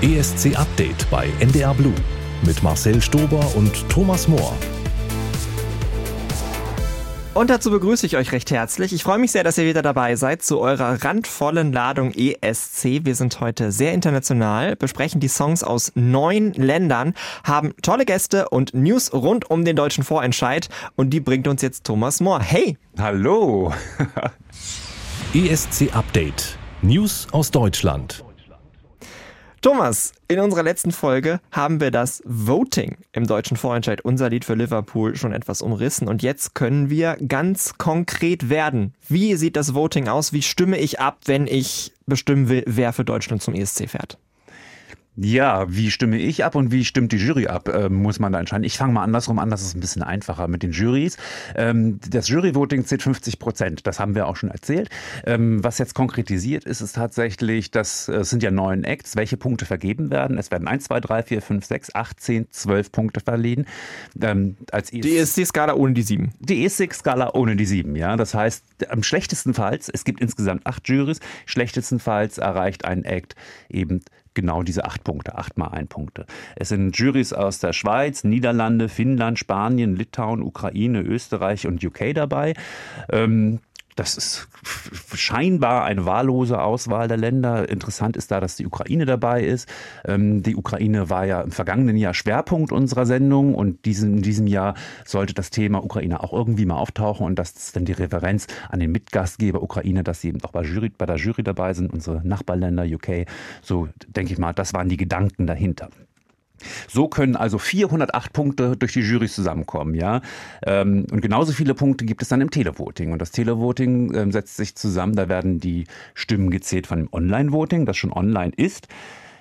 ESC Update bei NDR Blue mit Marcel Stober und Thomas Mohr. Und dazu begrüße ich euch recht herzlich. Ich freue mich sehr, dass ihr wieder dabei seid zu eurer randvollen Ladung ESC. Wir sind heute sehr international, besprechen die Songs aus neun Ländern, haben tolle Gäste und News rund um den deutschen Vorentscheid. Und die bringt uns jetzt Thomas Mohr. Hey! Hallo! ESC Update. News aus Deutschland. Thomas, in unserer letzten Folge haben wir das Voting im deutschen Vorentscheid, unser Lied für Liverpool, schon etwas umrissen. Und jetzt können wir ganz konkret werden. Wie sieht das Voting aus? Wie stimme ich ab, wenn ich bestimmen will, wer für Deutschland zum ESC fährt? Ja, wie stimme ich ab und wie stimmt die Jury ab, äh, muss man da entscheiden. Ich fange mal andersrum an, das ist ein bisschen einfacher mit den Jurys. Ähm, das Juryvoting zählt 50 Prozent, das haben wir auch schon erzählt. Ähm, was jetzt konkretisiert ist, ist tatsächlich, dass äh, sind ja neun Acts, welche Punkte vergeben werden. Es werden 1, 2, 3, 4, 5, 6, 8, 10, 12 Punkte verliehen. Ähm, als ES die ESC-Skala ohne die sieben. Die ESC-Skala ohne die sieben, ja. Das heißt, am schlechtestenfalls, es gibt insgesamt acht Jurys, schlechtestenfalls erreicht ein Act eben genau diese acht Punkte, acht mal ein Punkte. Es sind Jurys aus der Schweiz, Niederlande, Finnland, Spanien, Litauen, Ukraine, Österreich und UK dabei. Ähm, das ist scheinbar eine wahllose Auswahl der Länder. Interessant ist da, dass die Ukraine dabei ist. Ähm, die Ukraine war ja im vergangenen Jahr Schwerpunkt unserer Sendung und in diesem Jahr sollte das Thema Ukraine auch irgendwie mal auftauchen und das ist dann die Referenz an den Mitgastgeber Ukraine, dass sie eben auch bei, Jury, bei der Jury dabei sind, unsere Nachbarländer UK. So denke ich mal, das waren die Gedanken dahinter. So können also 408 Punkte durch die Jury zusammenkommen, ja. Ähm, und genauso viele Punkte gibt es dann im Televoting. Und das Televoting ähm, setzt sich zusammen, da werden die Stimmen gezählt von dem Online-Voting, das schon online ist.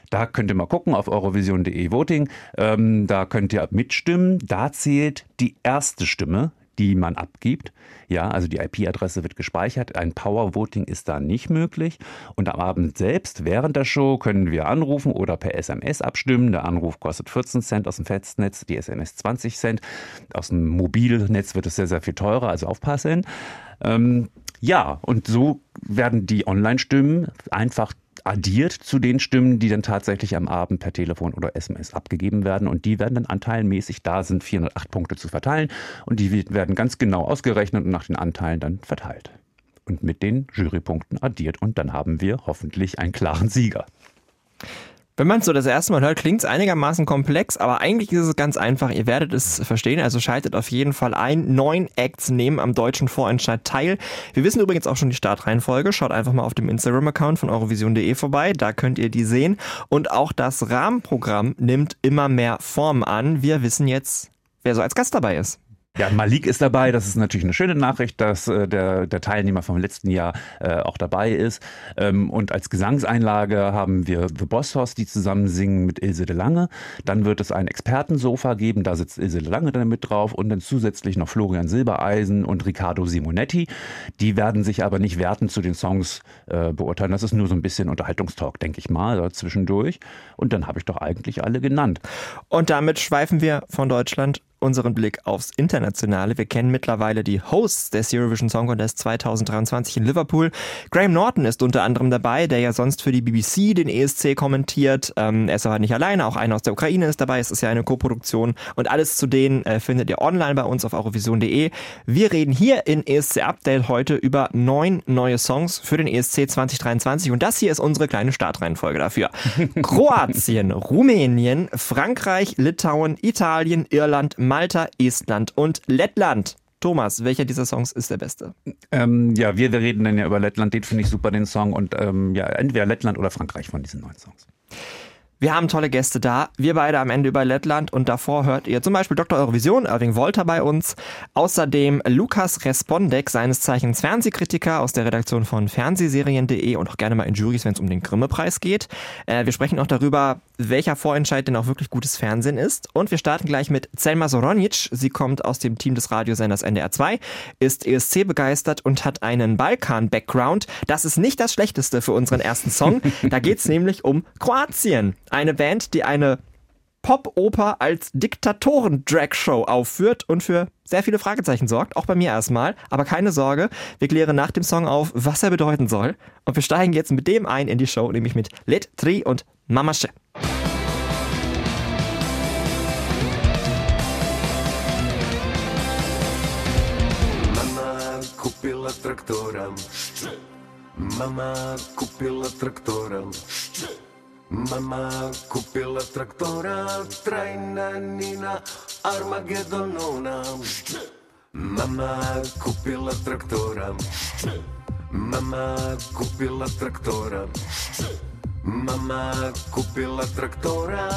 Da könnt ihr mal gucken auf eurovision.de Voting. Ähm, da könnt ihr mitstimmen. Da zählt die erste Stimme, die man abgibt. Ja, also die IP-Adresse wird gespeichert. Ein Power Voting ist da nicht möglich. Und am Abend selbst, während der Show, können wir anrufen oder per SMS abstimmen. Der Anruf kostet 14 Cent aus dem Festnetz, die SMS 20 Cent. Aus dem Mobilnetz wird es sehr, sehr viel teurer, also aufpassen. Ähm, ja, und so werden die Online-Stimmen einfach addiert zu den Stimmen, die dann tatsächlich am Abend per Telefon oder SMS abgegeben werden. Und die werden dann anteilmäßig, da sind 408 Punkte zu verteilen und die werden ganz genau ausgerechnet und nach den Anteilen dann verteilt. Und mit den Jurypunkten addiert und dann haben wir hoffentlich einen klaren Sieger. Wenn man es so das erste Mal hört, klingt es einigermaßen komplex, aber eigentlich ist es ganz einfach. Ihr werdet es verstehen, also schaltet auf jeden Fall ein. Neun Acts nehmen am deutschen Vorentscheid teil. Wir wissen übrigens auch schon die Startreihenfolge. Schaut einfach mal auf dem Instagram-Account von eurovision.de vorbei, da könnt ihr die sehen. Und auch das Rahmenprogramm nimmt immer mehr Form an. Wir wissen jetzt, wer so als Gast dabei ist. Ja, Malik ist dabei. Das ist natürlich eine schöne Nachricht, dass äh, der, der Teilnehmer vom letzten Jahr äh, auch dabei ist. Ähm, und als Gesangseinlage haben wir The Boss Hoss, die zusammen singen mit Ilse de Lange. Dann wird es ein Expertensofa geben, da sitzt Ilse de Lange dann mit drauf und dann zusätzlich noch Florian Silbereisen und Riccardo Simonetti. Die werden sich aber nicht werten zu den Songs äh, beurteilen. Das ist nur so ein bisschen Unterhaltungstalk, denke ich mal, zwischendurch. Und dann habe ich doch eigentlich alle genannt. Und damit schweifen wir von Deutschland unseren Blick aufs Internationale. Wir kennen mittlerweile die Hosts des Eurovision Song Contest 2023 in Liverpool. Graham Norton ist unter anderem dabei, der ja sonst für die BBC den ESC kommentiert. Ähm, er ist aber nicht alleine, auch einer aus der Ukraine ist dabei. Es ist ja eine Koproduktion und alles zu denen äh, findet ihr online bei uns auf eurovision.de. Wir reden hier in ESC Update heute über neun neue Songs für den ESC 2023 und das hier ist unsere kleine Startreihenfolge dafür. Kroatien, Rumänien, Frankreich, Litauen, Italien, Irland, Malta, Estland und Lettland. Thomas, welcher dieser Songs ist der beste? Ähm, ja, wir, reden dann ja über Lettland, den finde ich super, den Song. Und ähm, ja, entweder Lettland oder Frankreich von diesen neuen Songs. Wir haben tolle Gäste da. Wir beide am Ende über Lettland und davor hört ihr zum Beispiel Dr. Eurovision, Irving Wolter bei uns. Außerdem Lukas Respondek, seines Zeichens Fernsehkritiker aus der Redaktion von Fernsehserien.de und auch gerne mal in Juries, wenn es um den Grimme-Preis geht. Äh, wir sprechen auch darüber, welcher Vorentscheid denn auch wirklich gutes Fernsehen ist. Und wir starten gleich mit Selma Soronic. Sie kommt aus dem Team des Radiosenders NDR 2, ist ESC begeistert und hat einen Balkan-Background. Das ist nicht das Schlechteste für unseren ersten Song. Da geht es nämlich um Kroatien. Eine Band, die eine Pop-Oper als Diktatoren-Drag-Show aufführt und für sehr viele Fragezeichen sorgt, auch bei mir erstmal. Aber keine Sorge, wir klären nach dem Song auf, was er bedeuten soll. Und wir steigen jetzt mit dem ein in die Show, nämlich mit Lit Tri und Mamasche. Mama купила трактором. Mama купила трактором. Mama kupila traktora, trajna nina, Armagedonona. Mama kupila traktora, mama kupila traktora, mama kupila traktora,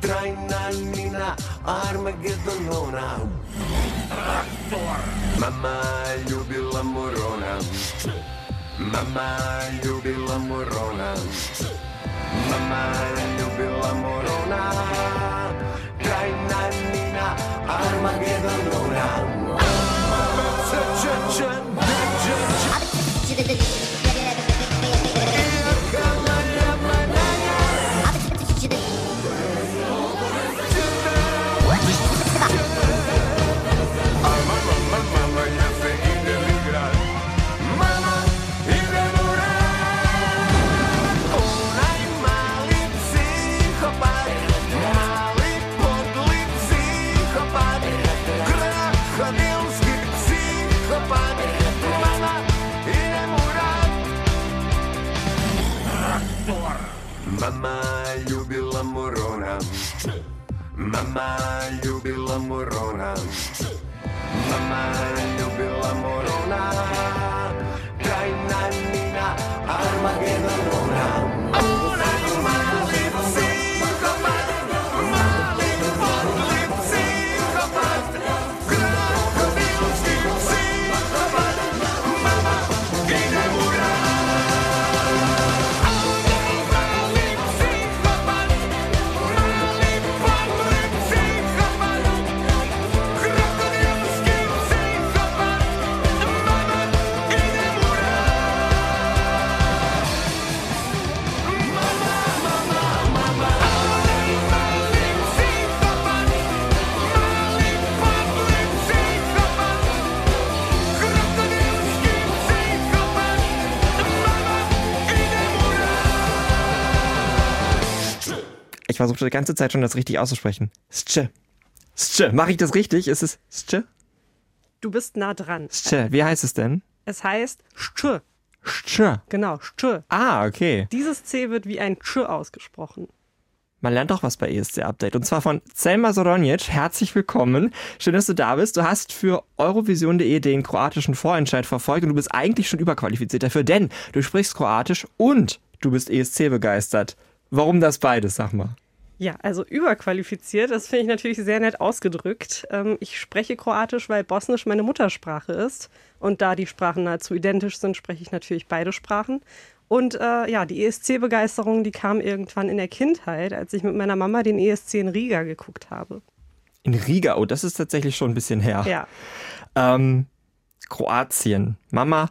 trajna nina, Armagedonona. Traktor! Mama ljubila morona, mama ljubila morona. Мама любила Мурона. Трайна Нина Армагеддонона. Мама, ljubila morona, mama ljubila morona. Mama ljubila morona. Trajna Nina Armagedonona. Onaj mali psihopat Ich versuche die ganze Zeit schon, das richtig auszusprechen. Sche. Sche. Mache ich das richtig? Ist es Sche? Du bist nah dran. Sche. Wie heißt es denn? Es heißt Sch. Sche. Genau, Sch. Ah, okay. Dieses C wird wie ein Sch ausgesprochen. Man lernt doch was bei ESC Update. Und zwar von Selma Soronic. Herzlich willkommen. Schön, dass du da bist. Du hast für Eurovision.de den kroatischen Vorentscheid verfolgt und du bist eigentlich schon überqualifiziert dafür, denn du sprichst Kroatisch und du bist ESC begeistert. Warum das beides, sag mal? Ja, also überqualifiziert, das finde ich natürlich sehr nett ausgedrückt. Ähm, ich spreche Kroatisch, weil Bosnisch meine Muttersprache ist. Und da die Sprachen nahezu identisch sind, spreche ich natürlich beide Sprachen. Und äh, ja, die ESC-Begeisterung, die kam irgendwann in der Kindheit, als ich mit meiner Mama den ESC in Riga geguckt habe. In Riga, oh, das ist tatsächlich schon ein bisschen her. Ja, Ähm, Kroatien. Mama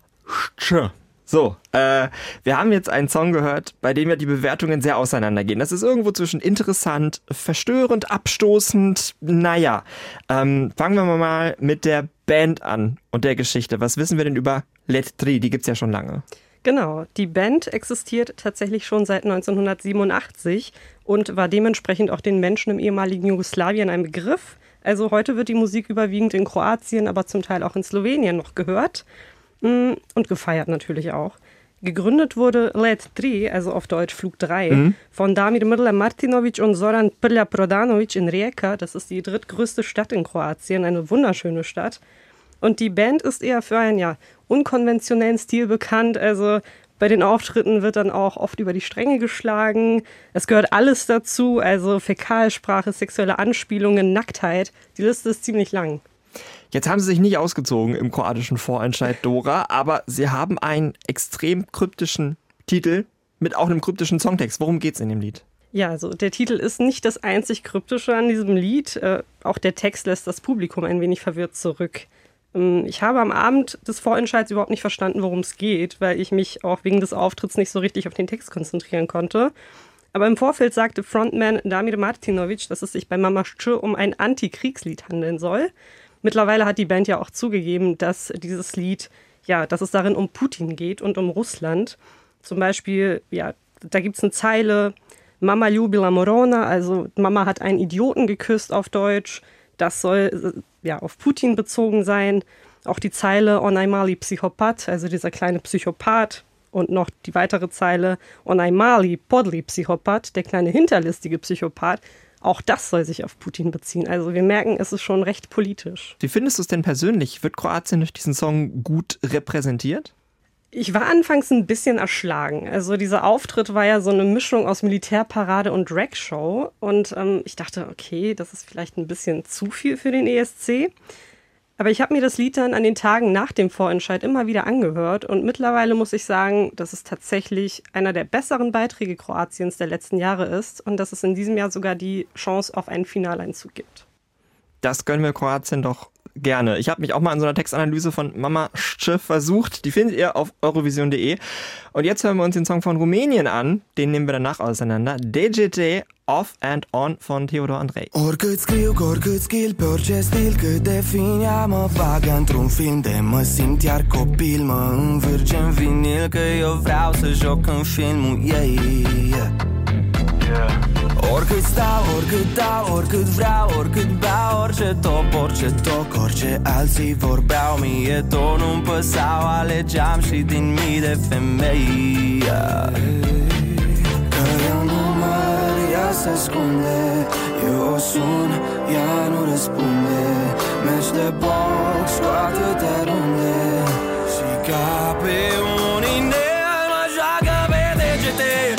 Sche. So, äh, wir haben jetzt einen Song gehört, bei dem ja die Bewertungen sehr auseinandergehen. Das ist irgendwo zwischen interessant, verstörend, abstoßend. Naja, ähm, fangen wir mal mit der Band an und der Geschichte. Was wissen wir denn über Let 3? Die gibt's ja schon lange. Genau, die Band existiert tatsächlich schon seit 1987 und war dementsprechend auch den Menschen im ehemaligen Jugoslawien ein Begriff. Also heute wird die Musik überwiegend in Kroatien, aber zum Teil auch in Slowenien noch gehört und gefeiert natürlich auch. Gegründet wurde Let 3, also auf Deutsch Flug 3, von Damir Mirla Martinovic und Zoran Prlja Prodanovic in Rijeka. Das ist die drittgrößte Stadt in Kroatien, eine wunderschöne Stadt. Und die Band ist eher für einen ja, unkonventionellen Stil bekannt. Also bei den Auftritten wird dann auch oft über die Stränge geschlagen. Es gehört alles dazu, also Fäkalsprache, sexuelle Anspielungen, Nacktheit. Die Liste ist ziemlich lang. Jetzt haben sie sich nicht ausgezogen im kroatischen Vorentscheid Dora, aber sie haben einen extrem kryptischen Titel mit auch einem kryptischen Songtext. Worum geht's in dem Lied? Ja, also der Titel ist nicht das einzig Kryptische an diesem Lied. Äh, auch der Text lässt das Publikum ein wenig verwirrt zurück. Ähm, ich habe am Abend des Vorentscheids überhaupt nicht verstanden, worum es geht, weil ich mich auch wegen des Auftritts nicht so richtig auf den Text konzentrieren konnte. Aber im Vorfeld sagte Frontman Damir Martinovic, dass es sich bei Mama Sch um ein Antikriegslied handeln soll. Mittlerweile hat die Band ja auch zugegeben, dass dieses Lied, ja, dass es darin um Putin geht und um Russland. Zum Beispiel, ja, da gibt es eine Zeile, Mama ljubila Morona, also Mama hat einen Idioten geküsst auf Deutsch. Das soll ja auf Putin bezogen sein. Auch die Zeile On Mali Psychopath, also dieser kleine Psychopath, und noch die weitere Zeile On Mali Podli Psychopath, der kleine hinterlistige Psychopath, auch das soll sich auf Putin beziehen. Also wir merken, es ist schon recht politisch. Wie findest du es denn persönlich? Wird Kroatien durch diesen Song gut repräsentiert? Ich war anfangs ein bisschen erschlagen. Also dieser Auftritt war ja so eine Mischung aus Militärparade und Dragshow. Und ähm, ich dachte, okay, das ist vielleicht ein bisschen zu viel für den ESC. Aber ich habe mir das Lied dann an den Tagen nach dem Vorentscheid immer wieder angehört und mittlerweile muss ich sagen, dass es tatsächlich einer der besseren Beiträge Kroatiens der letzten Jahre ist und dass es in diesem Jahr sogar die Chance auf einen Finaleinzug gibt. Das gönnen wir Kroatien doch gerne. Ich habe mich auch mal an so einer Textanalyse von Mama Schiff versucht. Die findet ihr auf eurovision.de. Und jetzt hören wir uns den Song von Rumänien an. Den nehmen wir danach auseinander. DJT Off and On von Theodor Andrei. Oricât scriu, cu oricât skill Pe orice stil, cât de fin ea mă bagă Într-un film de mă simt iar copil Mă învârge în vinil Că eu vreau să joc în filmul ei Oricât stau, oricât dau, oricât vreau, oricât Orice top, orice toc, orice alții vorbeau Mie tot nu-mi păsau, alegeam și din mii de femei. Că eu nu mor, ea se ascunde Eu o sun, ea nu răspunde. Meci de box cu atâtea runde Și ca pe un inel mă joacă pe degete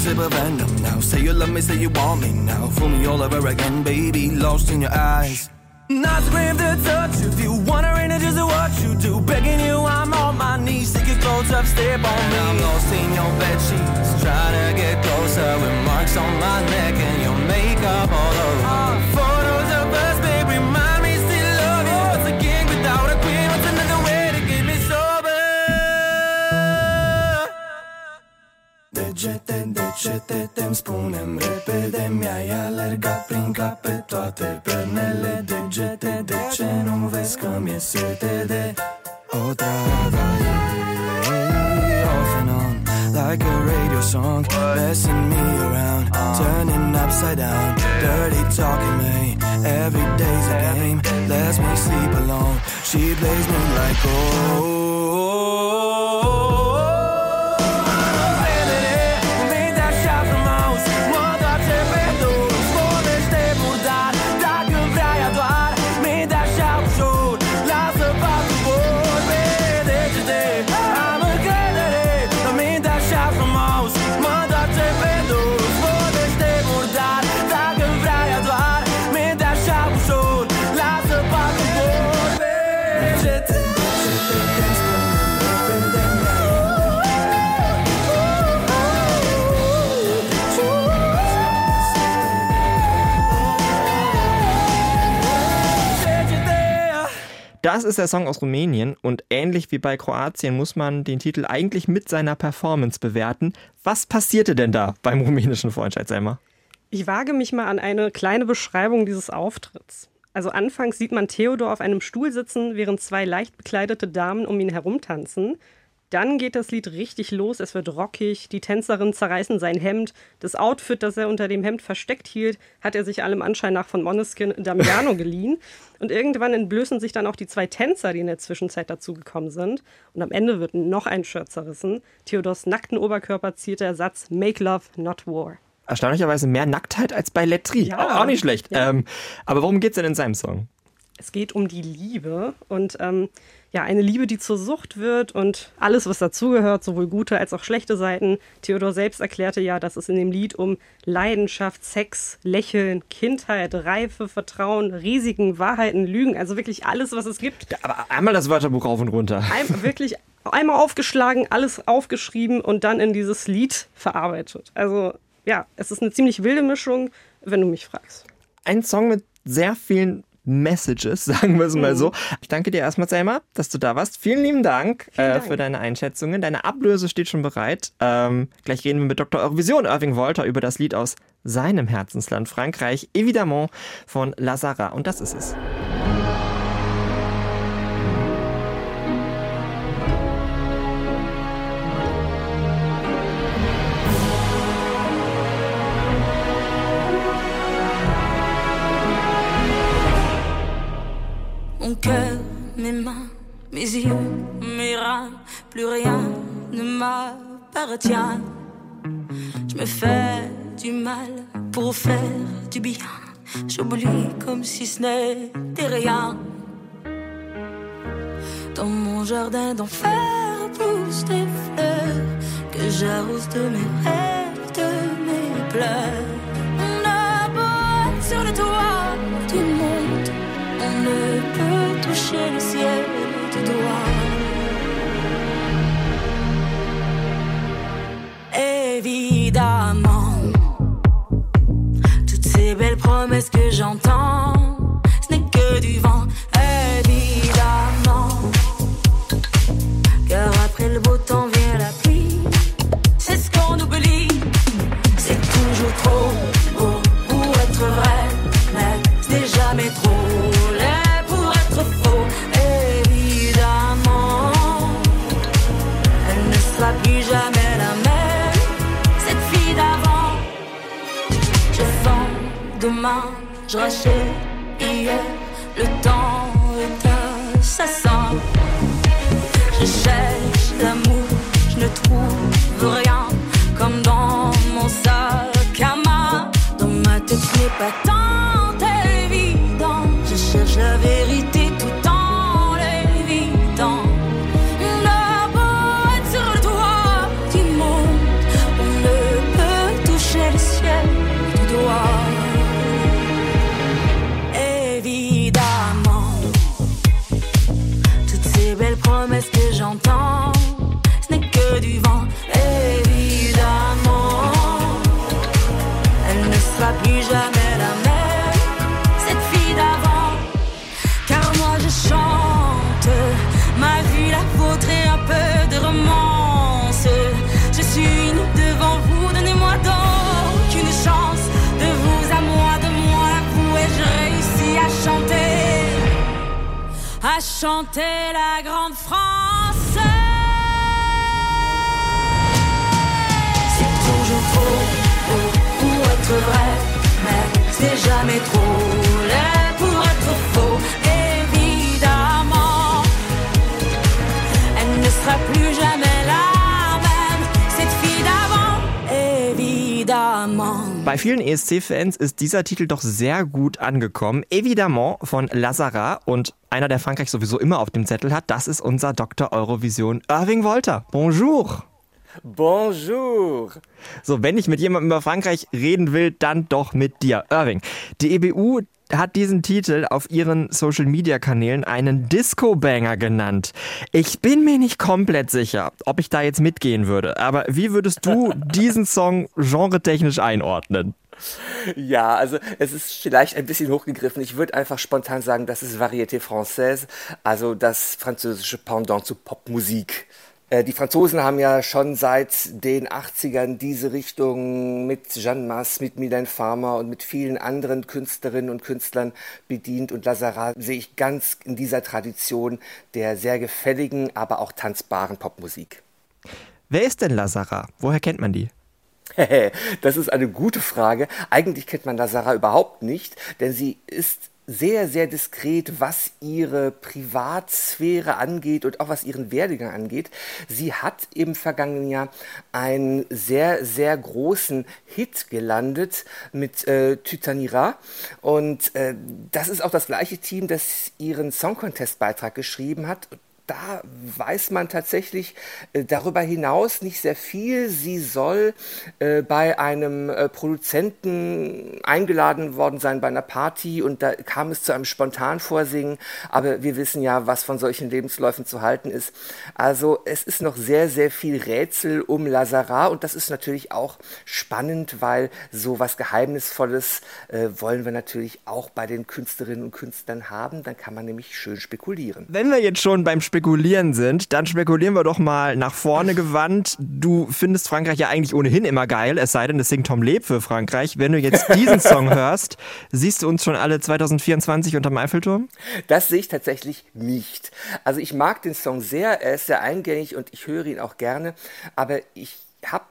sip of venom now. Say you love me, say you want me now. Fool me all over again, baby Lost in your eyes. Not scream to touch you. If you it just what you do. Begging you, I'm on my knees. Take your clothes up, step on me. I'm lost in your bed sheets. Trying to get closer With marks on my neck And your makeup all over. Uh, Photos Degete, degete, te-mi spunem repede Mi-ai alergat prin cap pe toate pernele Degete, de ce nu vezi că mi-e sete de o tradă Off and on, like a radio song. Messing me around, turning upside down. Dirty talking me, every day's a game. Lets me sleep alone, she plays me like oh Das ist der Song aus Rumänien und ähnlich wie bei Kroatien muss man den Titel eigentlich mit seiner Performance bewerten. Was passierte denn da beim rumänischen Selma? Ich wage mich mal an eine kleine Beschreibung dieses Auftritts. Also anfangs sieht man Theodor auf einem Stuhl sitzen, während zwei leicht bekleidete Damen um ihn herumtanzen. Dann geht das Lied richtig los, es wird rockig, die Tänzerinnen zerreißen sein Hemd. Das Outfit, das er unter dem Hemd versteckt hielt, hat er sich allem Anschein nach von Moneskin Damiano geliehen. Und irgendwann entblößen sich dann auch die zwei Tänzer, die in der Zwischenzeit dazugekommen sind. Und am Ende wird noch ein Shirt zerrissen. Theodors nackten Oberkörper ziert der Satz Make Love, not War. Erstaunlicherweise mehr Nacktheit als bei Letri. Ja. Auch, auch nicht schlecht. Ja. Ähm, aber worum geht's denn in seinem Song? Es geht um die Liebe und ähm, ja, eine Liebe, die zur Sucht wird und alles, was dazugehört, sowohl gute als auch schlechte Seiten. Theodor selbst erklärte ja, dass es in dem Lied um Leidenschaft, Sex, Lächeln, Kindheit, Reife, Vertrauen, Risiken, Wahrheiten, Lügen, also wirklich alles, was es gibt. Aber einmal das Wörterbuch rauf und runter. Ein, wirklich einmal aufgeschlagen, alles aufgeschrieben und dann in dieses Lied verarbeitet. Also ja, es ist eine ziemlich wilde Mischung, wenn du mich fragst. Ein Song mit sehr vielen Messages, sagen wir es mal Mhm. so. Ich danke dir erstmal, Selma, dass du da warst. Vielen lieben Dank, äh, Dank. für deine Einschätzungen. Deine Ablöse steht schon bereit. Ähm, gleich reden wir mit Dr. Eurovision Irving Wolter über das Lied aus seinem Herzensland Frankreich, Evidemment von Lazara. Und das ist es. Mon cœur, mes mains, mes yeux, mes reins, plus rien ne m'appartient. Je me fais du mal pour faire du bien. J'oublie comme si ce n'était rien. Dans mon jardin d'enfer poussent des fleurs que j'arrose de mes rêves, de mes pleurs. On a beau être sur le toit du monde, on ne Évidemment, toutes ces belles promesses que j'entends, ce n'est que du vent. Évidemment, car après le beau temps vient la pluie. C'est ce qu'on oublie. C'est toujours trop beau pour être vrai, demain, je rachète hier. Le temps est assassin. Je cherche l'amour, je ne trouve rien. Comme dans mon sac à main. Dans ma tête, n'est pas tant évident. Je cherche la vérité chanter la grande France. C'est toujours trop beau pour être vrai, mais c'est jamais trop Bei vielen ESC-Fans ist dieser Titel doch sehr gut angekommen. Evidemment von Lazara und einer, der Frankreich sowieso immer auf dem Zettel hat, das ist unser Dr. Eurovision Irving Wolter. Bonjour. Bonjour. So, wenn ich mit jemandem über Frankreich reden will, dann doch mit dir. Irving, die EBU hat diesen Titel auf ihren Social Media Kanälen einen Disco-Banger genannt. Ich bin mir nicht komplett sicher, ob ich da jetzt mitgehen würde, aber wie würdest du diesen Song genretechnisch einordnen? Ja, also es ist vielleicht ein bisschen hochgegriffen. Ich würde einfach spontan sagen, das ist Variété Française, also das französische Pendant zu Popmusik. Äh, Die Franzosen haben ja schon seit den 80ern diese Richtung mit Jeanne Masse, mit Mylène Farmer und mit vielen anderen Künstlerinnen und Künstlern bedient. Und Lazara sehe ich ganz in dieser Tradition der sehr gefälligen, aber auch tanzbaren Popmusik. Wer ist denn Lazara? Woher kennt man die? Das ist eine gute Frage. Eigentlich kennt man Lazara überhaupt nicht, denn sie ist sehr, sehr diskret, was ihre Privatsphäre angeht und auch was ihren Werdegang angeht. Sie hat im vergangenen Jahr einen sehr, sehr großen Hit gelandet mit äh, Tutanira. Und äh, das ist auch das gleiche Team, das ihren Song Contest Beitrag geschrieben hat da weiß man tatsächlich äh, darüber hinaus nicht sehr viel. Sie soll äh, bei einem äh, Produzenten eingeladen worden sein bei einer Party und da kam es zu einem Spontanvorsingen. Aber wir wissen ja, was von solchen Lebensläufen zu halten ist. Also es ist noch sehr, sehr viel Rätsel um Lazara und das ist natürlich auch spannend, weil so was Geheimnisvolles äh, wollen wir natürlich auch bei den Künstlerinnen und Künstlern haben. Dann kann man nämlich schön spekulieren. Wenn wir jetzt schon beim Spekulieren sind, dann spekulieren wir doch mal nach vorne gewandt. Du findest Frankreich ja eigentlich ohnehin immer geil, es sei denn, es singt Tom Leb für Frankreich. Wenn du jetzt diesen Song hörst, siehst du uns schon alle 2024 unterm Eiffelturm? Das sehe ich tatsächlich nicht. Also ich mag den Song sehr, er ist sehr eingängig und ich höre ihn auch gerne, aber ich habe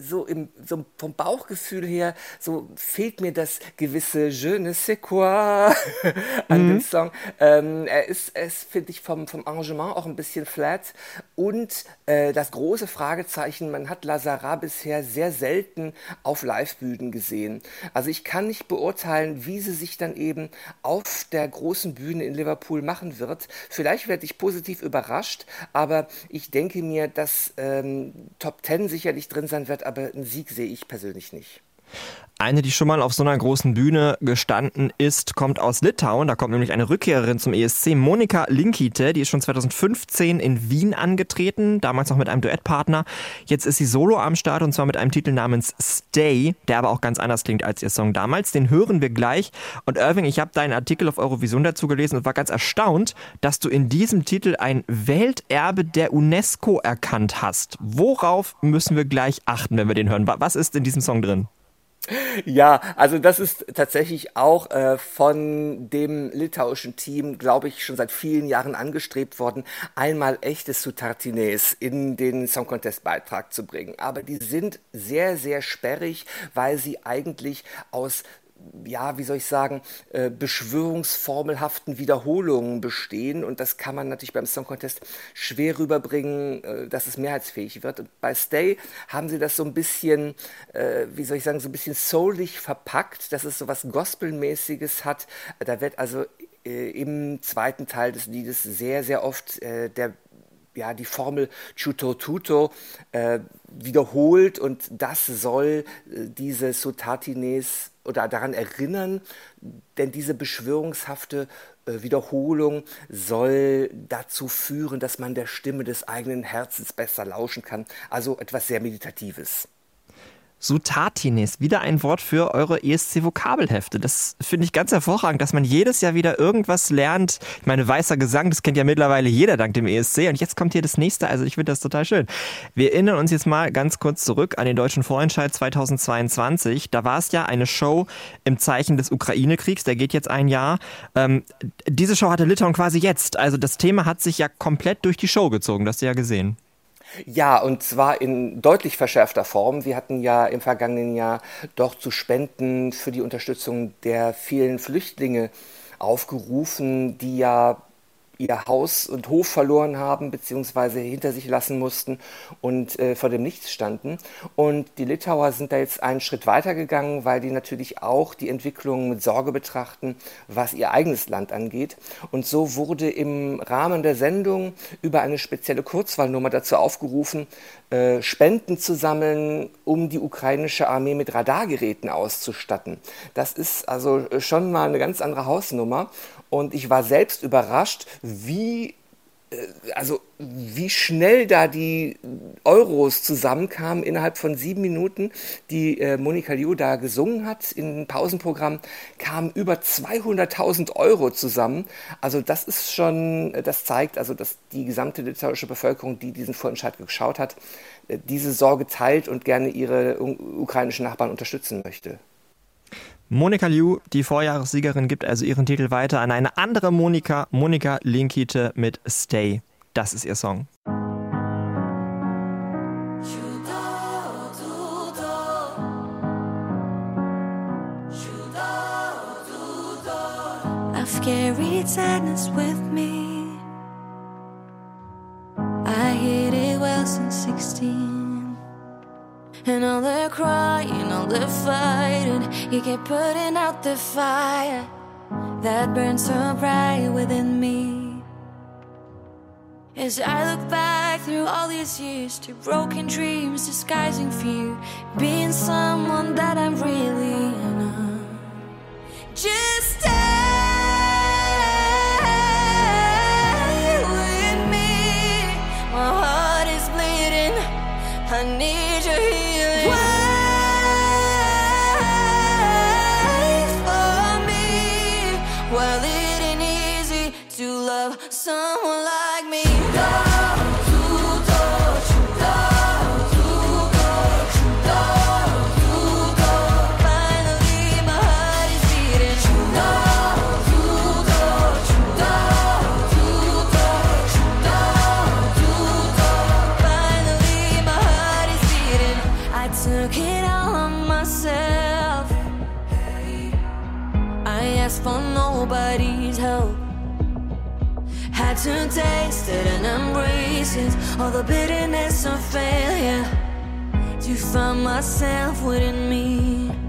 so, im, so vom Bauchgefühl her, so fehlt mir das gewisse Je ne sais quoi an dem Song. Ähm, er ist, ist finde ich, vom, vom Arrangement auch ein bisschen flat. Und äh, das große Fragezeichen, man hat Lazara bisher sehr selten auf Livebühnen gesehen. Also ich kann nicht beurteilen, wie sie sich dann eben auf der großen Bühne in Liverpool machen wird. Vielleicht werde ich positiv überrascht, aber ich denke mir, dass ähm, Top Ten sicherlich drin sein wird, aber einen Sieg sehe ich persönlich nicht. Eine, die schon mal auf so einer großen Bühne gestanden ist, kommt aus Litauen. Da kommt nämlich eine Rückkehrerin zum ESC, Monika Linkite. Die ist schon 2015 in Wien angetreten, damals noch mit einem Duettpartner. Jetzt ist sie solo am Start und zwar mit einem Titel namens Stay, der aber auch ganz anders klingt als ihr Song damals. Den hören wir gleich. Und Irving, ich habe deinen Artikel auf Eurovision dazu gelesen und war ganz erstaunt, dass du in diesem Titel ein Welterbe der UNESCO erkannt hast. Worauf müssen wir gleich achten, wenn wir den hören? Was ist in diesem Song drin? Ja, also das ist tatsächlich auch äh, von dem litauischen Team, glaube ich, schon seit vielen Jahren angestrebt worden, einmal echtes Sutartines in den Song Contest Beitrag zu bringen. Aber die sind sehr, sehr sperrig, weil sie eigentlich aus ja, wie soll ich sagen, äh, beschwörungsformelhaften Wiederholungen bestehen. Und das kann man natürlich beim Song Contest schwer rüberbringen, äh, dass es mehrheitsfähig wird. Und bei Stay haben sie das so ein bisschen, äh, wie soll ich sagen, so ein bisschen soulig verpackt, dass es so was Gospelmäßiges hat. Da wird also äh, im zweiten Teil des Liedes sehr, sehr oft äh, der ja, die Formel Chuto Tuto äh, wiederholt und das soll diese Sotatines oder daran erinnern, denn diese beschwörungshafte äh, Wiederholung soll dazu führen, dass man der Stimme des eigenen Herzens besser lauschen kann. Also etwas sehr Meditatives. Sutatines, wieder ein Wort für eure ESC-Vokabelhefte. Das finde ich ganz hervorragend, dass man jedes Jahr wieder irgendwas lernt. Ich meine, weißer Gesang, das kennt ja mittlerweile jeder dank dem ESC. Und jetzt kommt hier das nächste. Also ich finde das total schön. Wir erinnern uns jetzt mal ganz kurz zurück an den deutschen Vorentscheid 2022. Da war es ja eine Show im Zeichen des Ukraine-Kriegs. Der geht jetzt ein Jahr. Ähm, diese Show hatte Litauen quasi jetzt. Also das Thema hat sich ja komplett durch die Show gezogen. Das hast du ja gesehen. Ja, und zwar in deutlich verschärfter Form. Wir hatten ja im vergangenen Jahr doch zu Spenden für die Unterstützung der vielen Flüchtlinge aufgerufen, die ja ihr Haus und Hof verloren haben, beziehungsweise hinter sich lassen mussten und äh, vor dem Nichts standen. Und die Litauer sind da jetzt einen Schritt weiter gegangen, weil die natürlich auch die Entwicklung mit Sorge betrachten, was ihr eigenes Land angeht. Und so wurde im Rahmen der Sendung über eine spezielle Kurzwahlnummer dazu aufgerufen, äh, Spenden zu sammeln, um die ukrainische Armee mit Radargeräten auszustatten. Das ist also schon mal eine ganz andere Hausnummer. Und ich war selbst überrascht, wie äh, also wie schnell da die Euros zusammenkamen innerhalb von sieben Minuten, die äh, Monika Liu da gesungen hat im Pausenprogramm, kamen über 200.000 Euro zusammen. Also das ist schon, das zeigt also, dass die gesamte litauische Bevölkerung, die diesen Vorentscheid geschaut hat, äh, diese Sorge teilt und gerne ihre ukrainischen Nachbarn unterstützen möchte. Monika Liu, die Vorjahressiegerin, gibt also ihren Titel weiter an eine andere Monika, Monika Linkite mit Stay. Das ist ihr Song. I've carried sadness with me. I hid it well since 16. And all the all the fighting, you kept putting out the fire that burns so bright within me. As I look back through all these years to broken dreams disguising fear, being someone that I'm really not. Just All the bitterness of failure to find myself within me.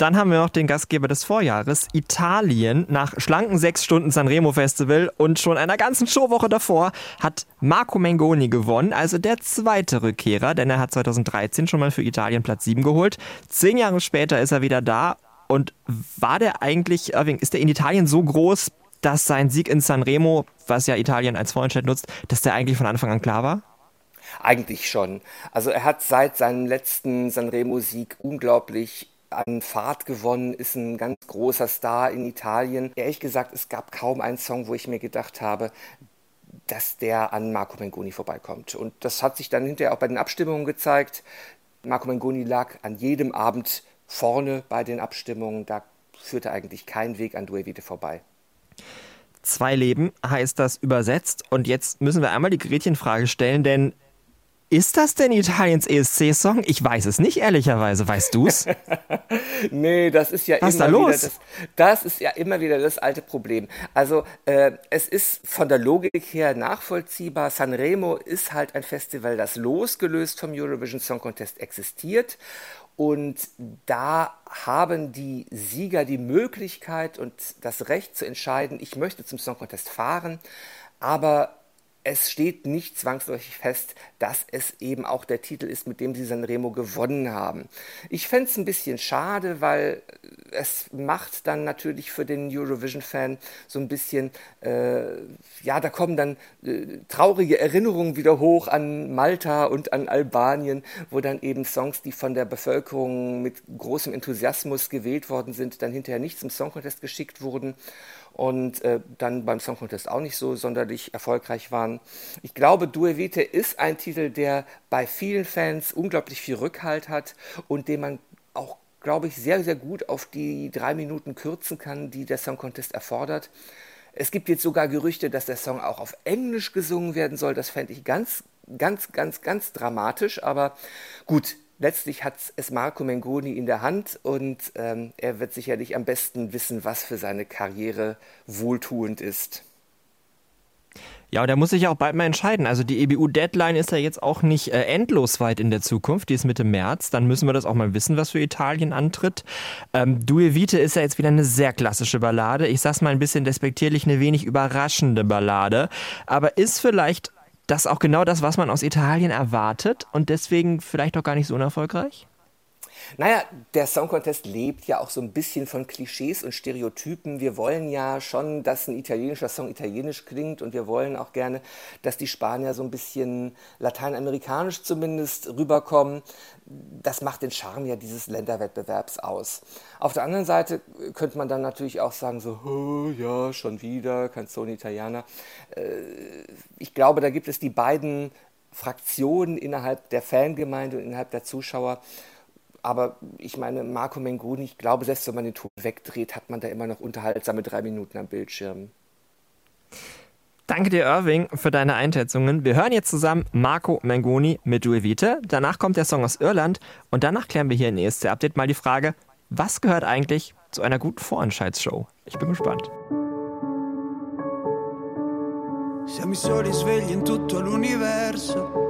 Dann haben wir noch den Gastgeber des Vorjahres, Italien. Nach schlanken sechs Stunden Sanremo Festival und schon einer ganzen Showwoche davor hat Marco Mengoni gewonnen, also der zweite Rückkehrer, denn er hat 2013 schon mal für Italien Platz 7 geholt. Zehn Jahre später ist er wieder da. Und war der eigentlich, Irving, ist der in Italien so groß, dass sein Sieg in Sanremo, was ja Italien als Vorentscheid nutzt, dass der eigentlich von Anfang an klar war? Eigentlich schon. Also er hat seit seinem letzten Sanremo-Sieg unglaublich an Fahrt gewonnen, ist ein ganz großer Star in Italien. Ehrlich gesagt, es gab kaum einen Song, wo ich mir gedacht habe, dass der an Marco Mengoni vorbeikommt. Und das hat sich dann hinterher auch bei den Abstimmungen gezeigt. Marco Mengoni lag an jedem Abend vorne bei den Abstimmungen. Da führte eigentlich kein Weg an Duevite vorbei. Zwei Leben heißt das übersetzt. Und jetzt müssen wir einmal die Gretchenfrage stellen, denn ist das denn Italiens ESC-Song? Ich weiß es nicht, ehrlicherweise. Weißt du's? Nee, das ist ja Was immer da wieder los? das, das ist ja immer wieder das alte Problem. Also äh, es ist von der Logik her nachvollziehbar. Sanremo ist halt ein Festival, das losgelöst vom Eurovision Song Contest existiert. Und da haben die Sieger die Möglichkeit und das Recht zu entscheiden, ich möchte zum Song Contest fahren, aber es steht nicht zwangsläufig fest, dass es eben auch der Titel ist, mit dem sie Sanremo gewonnen haben. Ich fände es ein bisschen schade, weil es macht dann natürlich für den Eurovision-Fan so ein bisschen, äh, ja, da kommen dann äh, traurige Erinnerungen wieder hoch an Malta und an Albanien, wo dann eben Songs, die von der Bevölkerung mit großem Enthusiasmus gewählt worden sind, dann hinterher nicht zum Song Contest geschickt wurden und äh, dann beim Song Contest auch nicht so sonderlich erfolgreich waren. Ich glaube, Due Vite ist ein Titel, der bei vielen Fans unglaublich viel Rückhalt hat und den man auch, glaube ich, sehr, sehr gut auf die drei Minuten kürzen kann, die der Song Contest erfordert. Es gibt jetzt sogar Gerüchte, dass der Song auch auf Englisch gesungen werden soll. Das fände ich ganz, ganz, ganz, ganz dramatisch. Aber gut, letztlich hat es Marco Mengoni in der Hand und ähm, er wird sicherlich am besten wissen, was für seine Karriere wohltuend ist. Ja, und er muss sich auch bald mal entscheiden. Also die EBU-Deadline ist ja jetzt auch nicht äh, endlos weit in der Zukunft. Die ist Mitte März. Dann müssen wir das auch mal wissen, was für Italien antritt. Ähm, Due Vite ist ja jetzt wieder eine sehr klassische Ballade. Ich sag's mal ein bisschen despektierlich, eine wenig überraschende Ballade. Aber ist vielleicht das auch genau das, was man aus Italien erwartet und deswegen vielleicht auch gar nicht so unerfolgreich? Naja, der Song Contest lebt ja auch so ein bisschen von Klischees und Stereotypen. Wir wollen ja schon, dass ein italienischer Song italienisch klingt und wir wollen auch gerne, dass die Spanier so ein bisschen lateinamerikanisch zumindest rüberkommen. Das macht den Charme ja dieses Länderwettbewerbs aus. Auf der anderen Seite könnte man dann natürlich auch sagen, so, oh, ja, schon wieder, Canzone Italiana. Äh, Ich glaube, da gibt es die beiden Fraktionen innerhalb der Fangemeinde und innerhalb der Zuschauer. Aber ich meine, Marco Mengoni, ich glaube, selbst wenn man den Ton wegdreht, hat man da immer noch unterhaltsame drei Minuten am Bildschirm. Danke dir, Irving, für deine Einschätzungen. Wir hören jetzt zusammen Marco Mengoni mit Due Vite. Danach kommt der Song aus Irland und danach klären wir hier in ESC Update mal die Frage, was gehört eigentlich zu einer guten Vorentscheidsshow? Ich bin gespannt. Siamo i soli svegli in tutto l'universo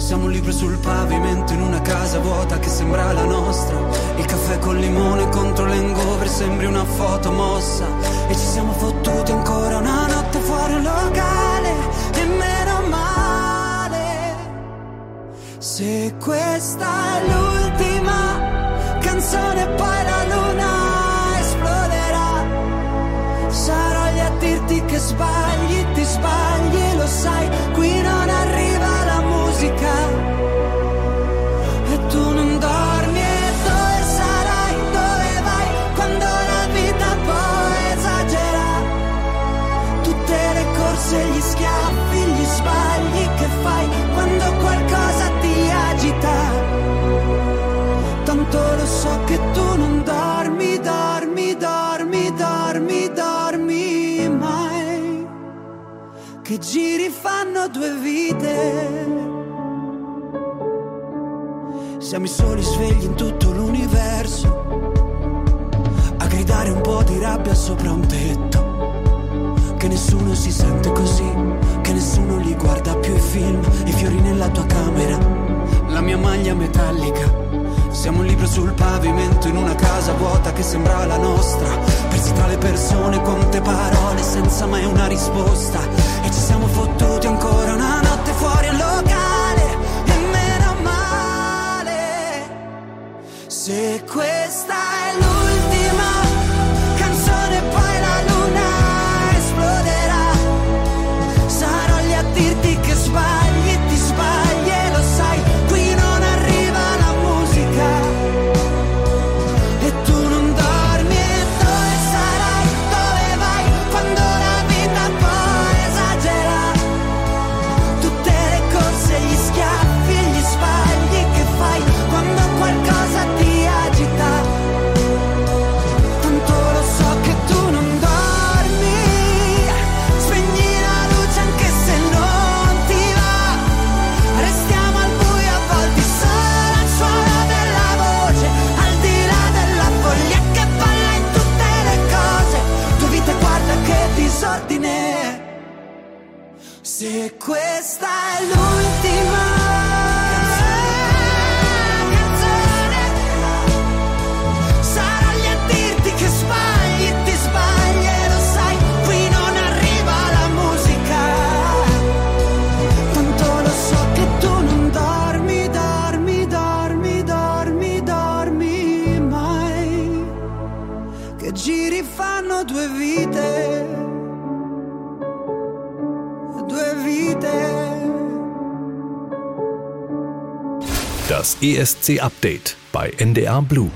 Siamo un libro sul pavimento in una casa vuota che sembra la nostra. Il caffè col limone contro l'engover sembri una foto mossa. E ci siamo fottuti ancora una notte fuori un locale. E meno male. Se questa è l'ultima canzone, poi la luna esploderà. Sarò lì a dirti che sbagli, Che giri fanno due vite. Siamo i soli svegli in tutto l'universo. A gridare un po' di rabbia sopra un tetto. Che nessuno si sente così, che nessuno li guarda più i film, i fiori nella tua camera, la mia maglia metallica. Siamo un libro sul pavimento in una casa vuota che sembra la nostra. Persi tra le persone, quante parole senza mai una risposta. E ci siamo fottuti ancora una notte fuori al locale. E meno male. Se questa ESC Update bei NDR Blue.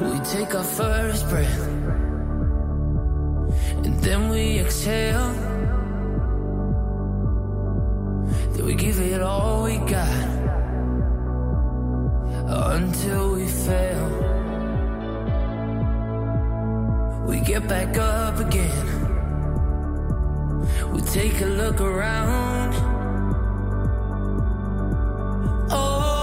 We take our first breath and then we exhale. Then we give it all we got until we fail. We get back up again. We take a look around. Oh,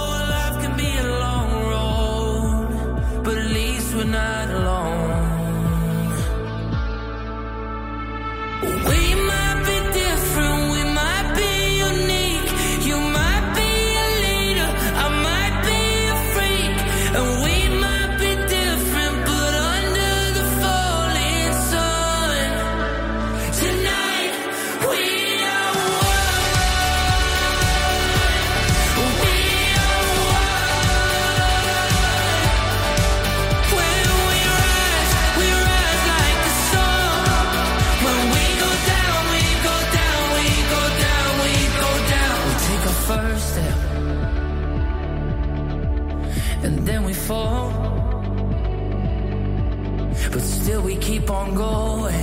But still, we keep on going,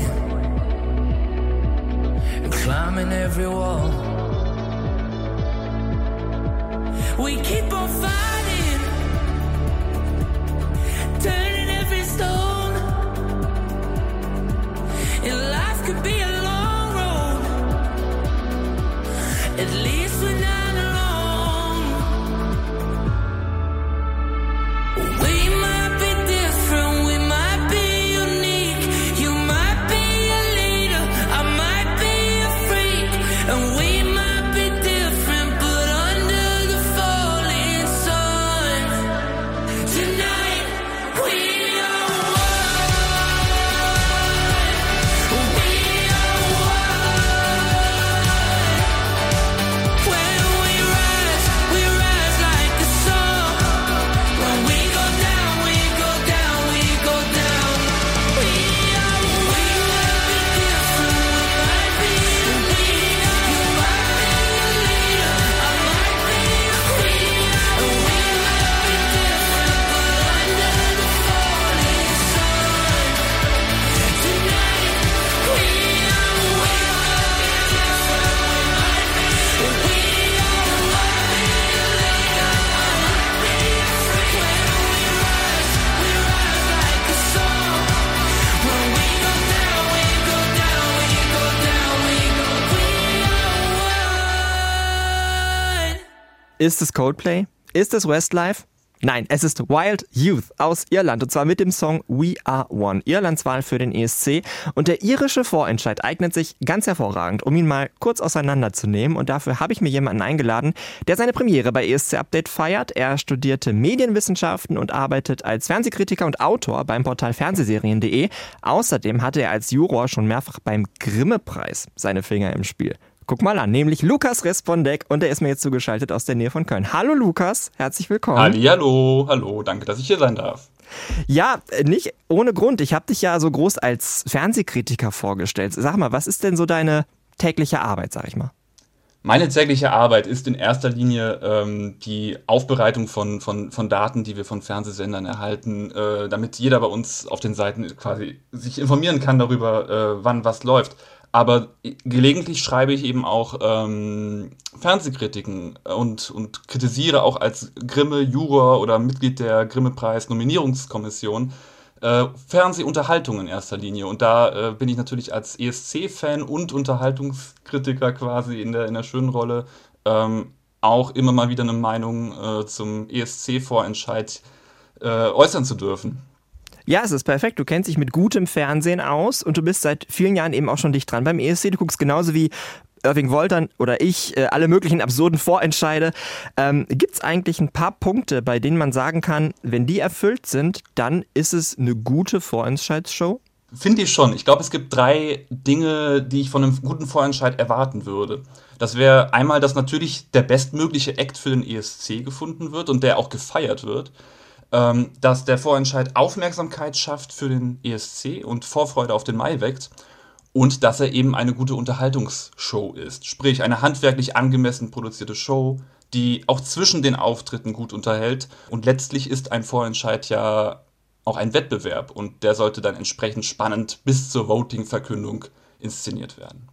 and climbing every wall. We keep on fighting, turning every stone. And life could be a long road. At least Ist es Coldplay? Ist es Westlife? Nein, es ist Wild Youth aus Irland und zwar mit dem Song We Are One, Irlands Wahl für den ESC. Und der irische Vorentscheid eignet sich ganz hervorragend, um ihn mal kurz auseinanderzunehmen. Und dafür habe ich mir jemanden eingeladen, der seine Premiere bei ESC Update feiert. Er studierte Medienwissenschaften und arbeitet als Fernsehkritiker und Autor beim Portal Fernsehserien.de. Außerdem hatte er als Juror schon mehrfach beim Grimme-Preis seine Finger im Spiel. Guck mal an, nämlich Lukas Respondek und er ist mir jetzt zugeschaltet aus der Nähe von Köln. Hallo Lukas, herzlich willkommen. Hallihallo, hallo, danke, dass ich hier sein darf. Ja, nicht ohne Grund. Ich habe dich ja so groß als Fernsehkritiker vorgestellt. Sag mal, was ist denn so deine tägliche Arbeit, sag ich mal? Meine tägliche Arbeit ist in erster Linie ähm, die Aufbereitung von, von, von Daten, die wir von Fernsehsendern erhalten, äh, damit jeder bei uns auf den Seiten quasi sich informieren kann darüber, äh, wann was läuft. Aber gelegentlich schreibe ich eben auch ähm, Fernsehkritiken und, und kritisiere auch als Grimme Juror oder Mitglied der Grimme-Preis Nominierungskommission äh, Fernsehunterhaltung in erster Linie. Und da äh, bin ich natürlich als ESC-Fan und Unterhaltungskritiker quasi in der, in der schönen Rolle ähm, auch immer mal wieder eine Meinung äh, zum ESC-Vorentscheid äh, äußern zu dürfen. Ja, es ist perfekt. Du kennst dich mit gutem Fernsehen aus und du bist seit vielen Jahren eben auch schon dicht dran beim ESC. Du guckst genauso wie Irving Woltern oder ich äh, alle möglichen absurden Vorentscheide. Ähm, Gibt es eigentlich ein paar Punkte, bei denen man sagen kann, wenn die erfüllt sind, dann ist es eine gute Vorentscheidsshow? Finde ich schon. Ich glaube, es gibt drei Dinge, die ich von einem guten Vorentscheid erwarten würde. Das wäre einmal, dass natürlich der bestmögliche Act für den ESC gefunden wird und der auch gefeiert wird. Ähm, dass der Vorentscheid Aufmerksamkeit schafft für den ESC und Vorfreude auf den Mai weckt. Und dass er eben eine gute Unterhaltungsshow ist. Sprich, eine handwerklich angemessen produzierte Show, die auch zwischen den Auftritten gut unterhält. Und letztlich ist ein Vorentscheid ja auch ein Wettbewerb und der sollte dann entsprechend spannend bis zur Voting-Verkündung inszeniert werden.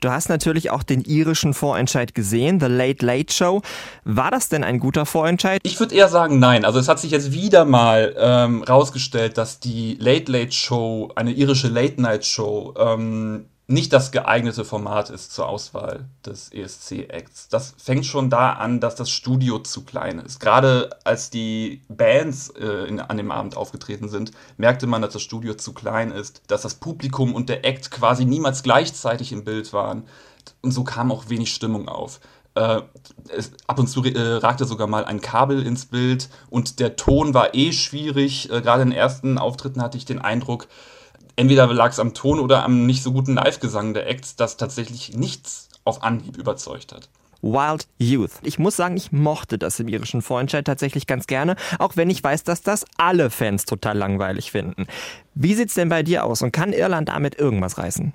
Du hast natürlich auch den irischen Vorentscheid gesehen, The Late Late Show. War das denn ein guter Vorentscheid? Ich würde eher sagen, nein. Also es hat sich jetzt wieder mal ähm, rausgestellt, dass die Late Late Show, eine irische Late Night Show, ähm, nicht das geeignete Format ist zur Auswahl des ESC-Acts. Das fängt schon da an, dass das Studio zu klein ist. Gerade als die Bands äh, in, an dem Abend aufgetreten sind, merkte man, dass das Studio zu klein ist, dass das Publikum und der Act quasi niemals gleichzeitig im Bild waren. Und so kam auch wenig Stimmung auf. Äh, es, ab und zu äh, ragte sogar mal ein Kabel ins Bild und der Ton war eh schwierig. Äh, Gerade in den ersten Auftritten hatte ich den Eindruck, entweder lag es am Ton oder am nicht so guten Live-Gesang der Acts, dass tatsächlich nichts auf Anhieb überzeugt hat. Wild Youth. Ich muss sagen, ich mochte das im irischen Vorentscheid tatsächlich ganz gerne, auch wenn ich weiß, dass das alle Fans total langweilig finden. Wie sieht's denn bei dir aus und kann Irland damit irgendwas reißen?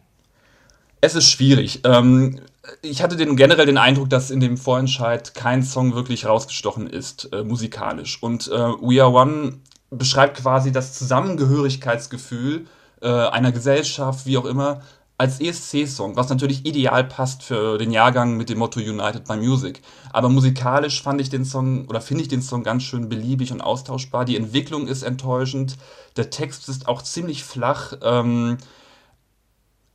Es ist schwierig. Ähm, ich hatte den, generell den Eindruck, dass in dem Vorentscheid kein Song wirklich rausgestochen ist, äh, musikalisch. Und äh, We Are One beschreibt quasi das Zusammengehörigkeitsgefühl äh, einer Gesellschaft, wie auch immer, als ESC-Song, was natürlich ideal passt für den Jahrgang mit dem Motto United by Music. Aber musikalisch fand ich den Song oder finde ich den Song ganz schön beliebig und austauschbar. Die Entwicklung ist enttäuschend, der Text ist auch ziemlich flach. Ähm,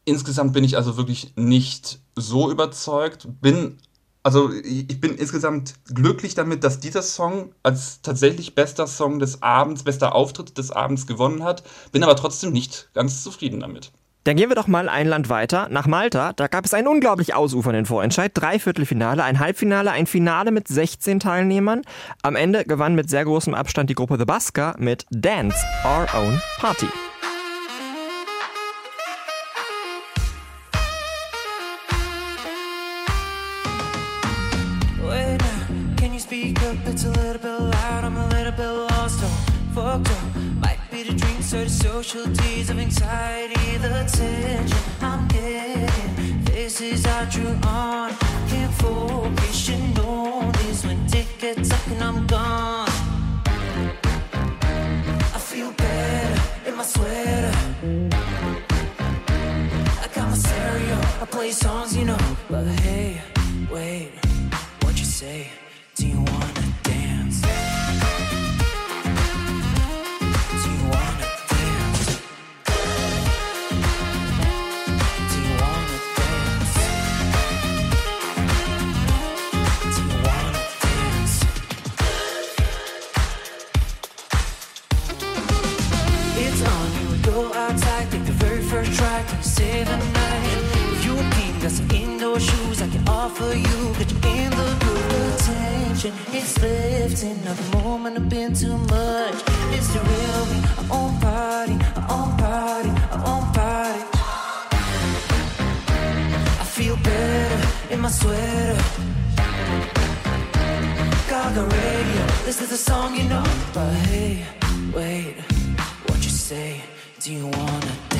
insgesamt bin ich also wirklich nicht so überzeugt. Bin also ich bin insgesamt glücklich damit, dass dieser Song als tatsächlich bester Song des Abends, bester Auftritt des Abends gewonnen hat. Bin aber trotzdem nicht ganz zufrieden damit. Dann gehen wir doch mal ein Land weiter, nach Malta. Da gab es einen unglaublich ausufernden Vorentscheid. Drei Viertelfinale, ein Halbfinale, ein Finale mit 16 Teilnehmern. Am Ende gewann mit sehr großem Abstand die Gruppe The Basker mit Dance Our Own Party. Tease of anxiety, the tension I'm getting. Faces I drew on, can't focus. You know this when tickets up and I'm gone. I feel better in my sweater. I got my stereo, I play songs, you know. But hey, wait, what you say? Do you wanna offer you, get you in the groove. Attention, it's lifting, not the moment I've been too much. It's the real me, our own party, our own party, our own party. I feel better in my sweater. Gaga radio, this is the song you know. But hey, wait, what you say? Do you wanna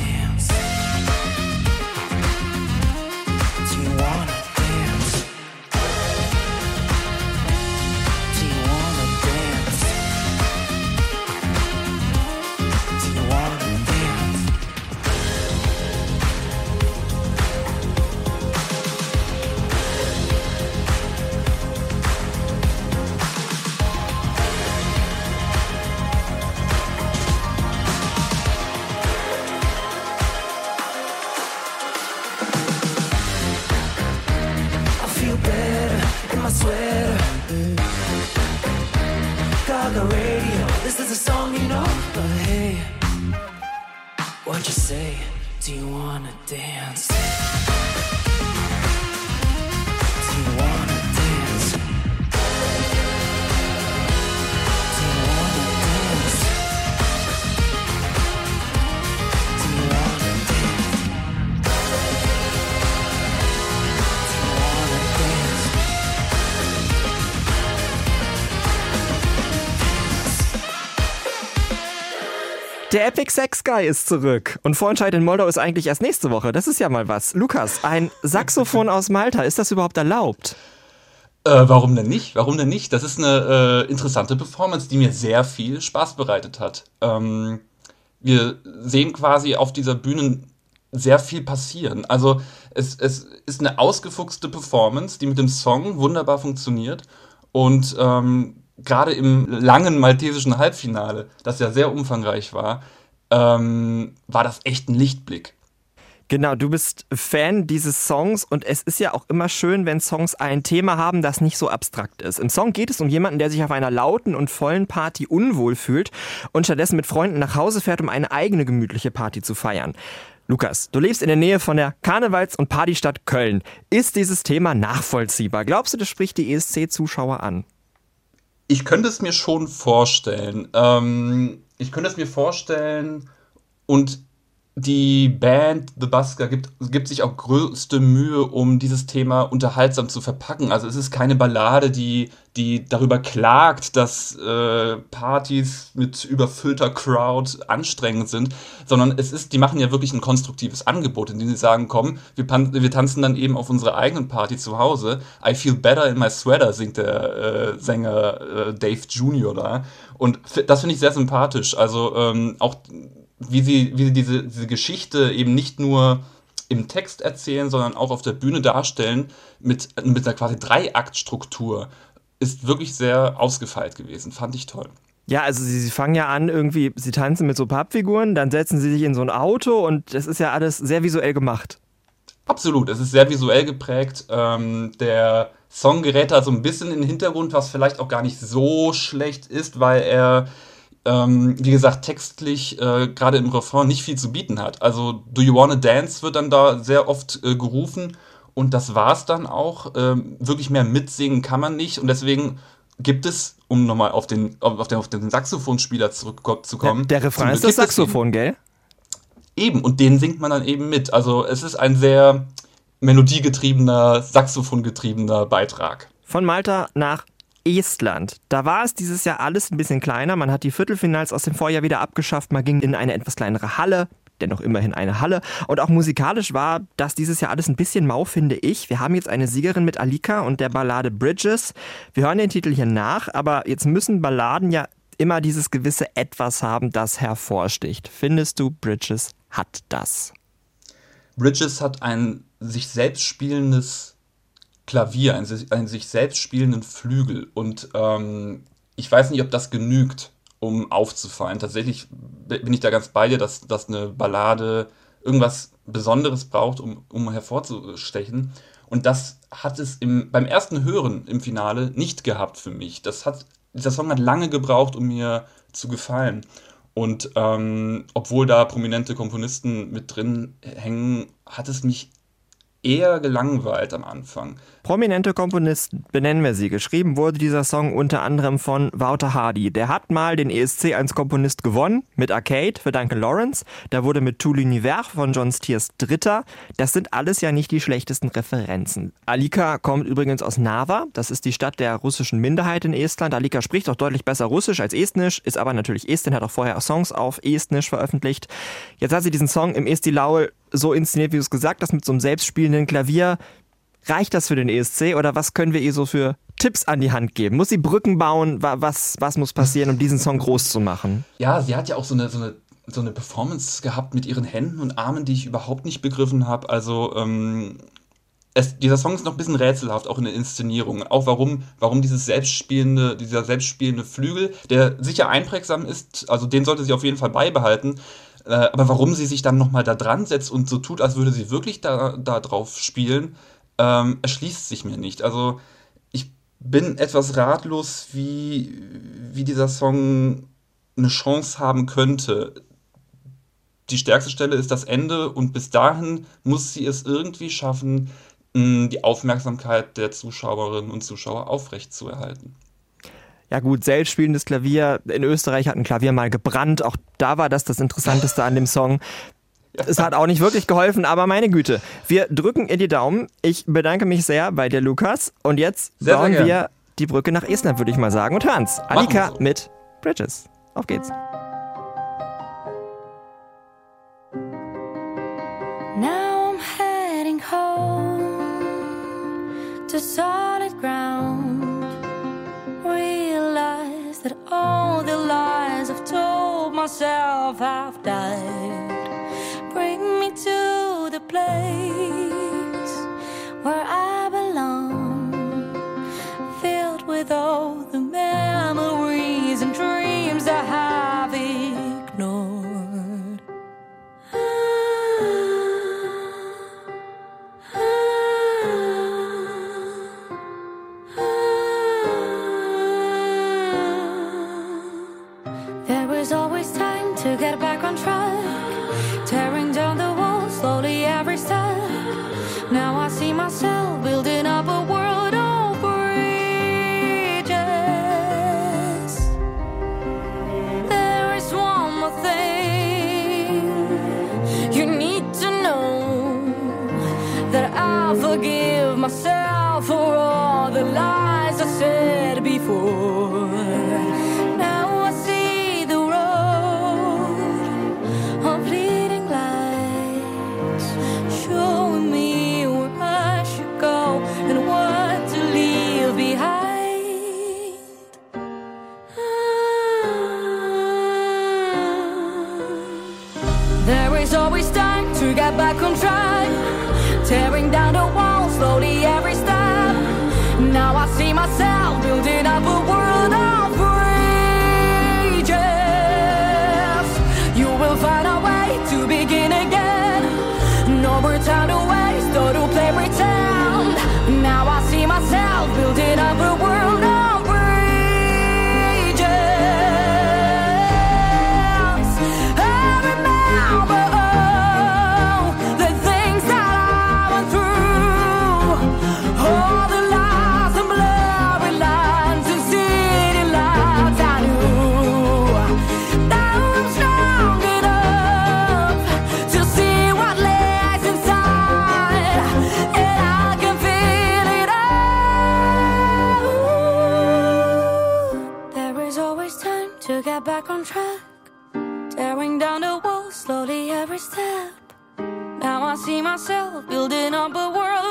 Der Epic Sex Guy ist zurück. Und Vorentscheid in Moldau ist eigentlich erst nächste Woche. Das ist ja mal was. Lukas, ein Saxophon aus Malta, ist das überhaupt erlaubt? Äh, warum denn nicht? Warum denn nicht? Das ist eine äh, interessante Performance, die mir sehr viel Spaß bereitet hat. Ähm, wir sehen quasi auf dieser Bühne sehr viel passieren. Also es, es ist eine ausgefuchste Performance, die mit dem Song wunderbar funktioniert. Und ähm, gerade im langen maltesischen Halbfinale, das ja sehr umfangreich war, ähm, war das echt ein Lichtblick. Genau, du bist Fan dieses Songs und es ist ja auch immer schön, wenn Songs ein Thema haben, das nicht so abstrakt ist. Im Song geht es um jemanden, der sich auf einer lauten und vollen Party unwohl fühlt und stattdessen mit Freunden nach Hause fährt, um eine eigene gemütliche Party zu feiern. Lukas, du lebst in der Nähe von der Karnevals- und Partystadt Köln. Ist dieses Thema nachvollziehbar? Glaubst du, das spricht die ESC-Zuschauer an? Ich könnte es mir schon vorstellen. Ähm, ich könnte es mir vorstellen und die Band The Busker gibt, gibt sich auch größte Mühe, um dieses Thema unterhaltsam zu verpacken. Also es ist keine Ballade, die, die darüber klagt, dass äh, Partys mit überfüllter Crowd anstrengend sind, sondern es ist, die machen ja wirklich ein konstruktives Angebot, indem sie sagen, komm, wir, wir tanzen dann eben auf unserer eigenen Party zu Hause. I feel better in my sweater, singt der äh, Sänger äh, Dave Jr. da. Und das finde ich sehr sympathisch. Also ähm, auch wie sie, wie sie diese, diese Geschichte eben nicht nur im Text erzählen, sondern auch auf der Bühne darstellen mit, mit einer quasi Dreiaktstruktur, ist wirklich sehr ausgefeilt gewesen. Fand ich toll. Ja, also sie, sie fangen ja an, irgendwie, sie tanzen mit so Pappfiguren, dann setzen sie sich in so ein Auto und das ist ja alles sehr visuell gemacht. Absolut, es ist sehr visuell geprägt. Ähm, der Song gerät da so ein bisschen in den Hintergrund, was vielleicht auch gar nicht so schlecht ist, weil er, ähm, wie gesagt, textlich äh, gerade im Refrain nicht viel zu bieten hat. Also Do You Wanna Dance wird dann da sehr oft äh, gerufen und das war's dann auch. Ähm, wirklich mehr mitsingen kann man nicht und deswegen gibt es, um nochmal auf den, auf den, auf den Saxophonspieler zurückzukommen. Der Refrain zum ist das. Saxophon, gell? Eben, und den singt man dann eben mit. Also es ist ein sehr melodiegetriebener, saxophongetriebener Beitrag. Von Malta nach Estland. Da war es dieses Jahr alles ein bisschen kleiner. Man hat die Viertelfinals aus dem Vorjahr wieder abgeschafft. Man ging in eine etwas kleinere Halle. Dennoch immerhin eine Halle. Und auch musikalisch war das dieses Jahr alles ein bisschen mau, finde ich. Wir haben jetzt eine Siegerin mit Alika und der Ballade Bridges. Wir hören den Titel hier nach, aber jetzt müssen Balladen ja immer dieses gewisse Etwas haben, das hervorsticht. Findest du, Bridges hat das? Bridges hat ein sich selbst spielendes Klavier, einen, sich- einen sich selbst spielenden Flügel. Und ähm, ich weiß nicht, ob das genügt, um aufzufallen. Tatsächlich bin ich da ganz bei dir, dass, dass eine Ballade irgendwas Besonderes braucht, um, um hervorzustechen. Und das hat es im, beim ersten Hören im Finale nicht gehabt für mich. Das hat, dieser Song hat lange gebraucht, um mir zu gefallen. Und ähm, obwohl da prominente Komponisten mit drin hängen, hat es mich eher gelangweilt am Anfang. Prominente Komponisten, benennen wir sie. Geschrieben wurde dieser Song unter anderem von Wouter Hardy. Der hat mal den ESC als Komponist gewonnen mit Arcade für Duncan Lawrence. Da wurde mit Tout l'Univers von John Stiers Dritter. Das sind alles ja nicht die schlechtesten Referenzen. Alika kommt übrigens aus Narva. Das ist die Stadt der russischen Minderheit in Estland. Alika spricht auch deutlich besser Russisch als Estnisch, ist aber natürlich Estin, hat auch vorher Songs auf Estnisch veröffentlicht. Jetzt hat sie diesen Song im Esti Laul so inszeniert, wie du es gesagt hast, mit so einem selbstspielenden Klavier. Reicht das für den ESC oder was können wir ihr so für Tipps an die Hand geben? Muss sie Brücken bauen? Wa- Was, was muss passieren, um diesen Song groß zu machen? Ja, sie hat ja auch so eine, so eine, so eine Performance gehabt mit ihren Händen und Armen, die ich überhaupt nicht begriffen habe. Also, ähm, es, dieser Song ist noch ein bisschen rätselhaft, auch in der Inszenierung. Auch warum, warum dieses selbstspielende, dieser selbstspielende Flügel, der sicher einprägsam ist, also den sollte sie auf jeden Fall beibehalten. Äh, aber warum sie sich dann nochmal da dran setzt und so tut, als würde sie wirklich da, da drauf spielen, ähm, erschließt sich mir nicht. Also ich bin etwas ratlos, wie, wie dieser Song eine Chance haben könnte. Die stärkste Stelle ist das Ende und bis dahin muss sie es irgendwie schaffen, die Aufmerksamkeit der Zuschauerinnen und Zuschauer aufrechtzuerhalten. Ja gut, selbstspielendes Klavier. In Österreich hat ein Klavier mal gebrannt. Auch da war das das Interessanteste an dem Song. Es hat auch nicht wirklich geholfen, aber meine Güte. Wir drücken ihr die Daumen. Ich bedanke mich sehr bei dir, Lukas. Und jetzt Sehr, sehr bauen gern. wir die Brücke nach Estland, würde ich mal sagen. Und hören's. Wir so. mit Bridges. Auf geht's. Now I'm heading home to solid ground. that all the lies I've told myself I've died. Bring me to the place where I belong, filled with all the memories. Tearing down the walls slowly every step. Now I see myself building up a world see myself building up a world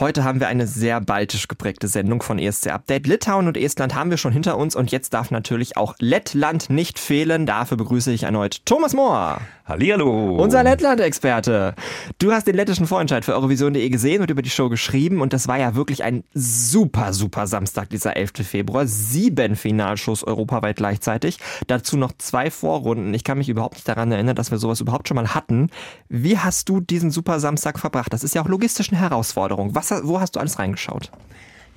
Heute haben wir eine sehr baltisch geprägte Sendung von ESC Update. Litauen und Estland haben wir schon hinter uns und jetzt darf natürlich auch Lettland nicht fehlen. Dafür begrüße ich erneut Thomas Mohr. Hallihallo. Unser Lettland-Experte. Du hast den lettischen Vorentscheid für Eurovision.de gesehen und über die Show geschrieben und das war ja wirklich ein super, super Samstag, dieser 11. Februar. Sieben Finalshows europaweit gleichzeitig. Dazu noch zwei Vorrunden. Ich kann mich überhaupt nicht daran erinnern, dass wir sowas überhaupt schon mal hatten. Wie hast du diesen super Samstag verbracht? Das ist ja auch logistisch eine Herausforderung. Was, wo hast du alles reingeschaut?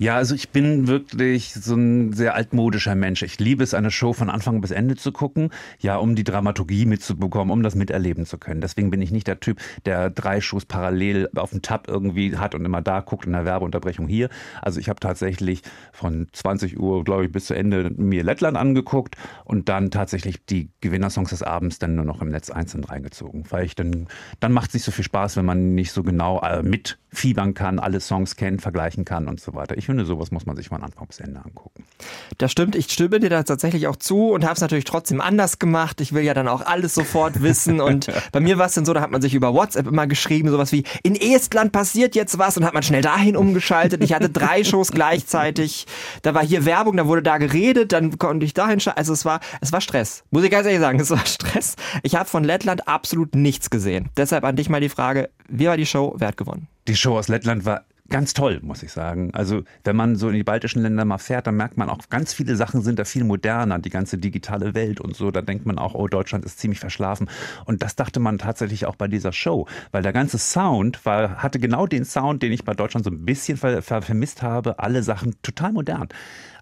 Ja, also ich bin wirklich so ein sehr altmodischer Mensch. Ich liebe es, eine Show von Anfang bis Ende zu gucken, ja, um die Dramaturgie mitzubekommen, um das miterleben zu können. Deswegen bin ich nicht der Typ, der drei Shows parallel auf dem Tab irgendwie hat und immer da guckt in der Werbeunterbrechung hier. Also ich habe tatsächlich von 20 Uhr, glaube ich, bis zu Ende mir Lettland angeguckt und dann tatsächlich die Gewinnersongs des Abends dann nur noch im Netz einzeln reingezogen. Weil ich dann, dann macht es nicht so viel Spaß, wenn man nicht so genau äh, mitfiebern kann, alle Songs kennt, vergleichen kann und so weiter. Ich finde, sowas muss man sich von Anfang bis Ende angucken. Das stimmt, ich stimme dir da tatsächlich auch zu und habe es natürlich trotzdem anders gemacht. Ich will ja dann auch alles sofort wissen und bei mir war es dann so, da hat man sich über WhatsApp immer geschrieben, sowas wie, in Estland passiert jetzt was und hat man schnell dahin umgeschaltet. Ich hatte drei Shows gleichzeitig, da war hier Werbung, da wurde da geredet, dann konnte ich dahin schalten. Also es war, es war Stress. Muss ich ganz ehrlich sagen, es war Stress. Ich habe von Lettland absolut nichts gesehen. Deshalb an dich mal die Frage, wie war die Show, wer hat gewonnen? Die Show aus Lettland war ganz toll, muss ich sagen. Also wenn man so in die baltischen Länder mal fährt, dann merkt man auch, ganz viele Sachen sind da viel moderner, die ganze digitale Welt und so. Da denkt man auch, oh, Deutschland ist ziemlich verschlafen. Und das dachte man tatsächlich auch bei dieser Show, weil der ganze Sound war, hatte genau den Sound, den ich bei Deutschland so ein bisschen ver, ver, vermisst habe. Alle Sachen total modern.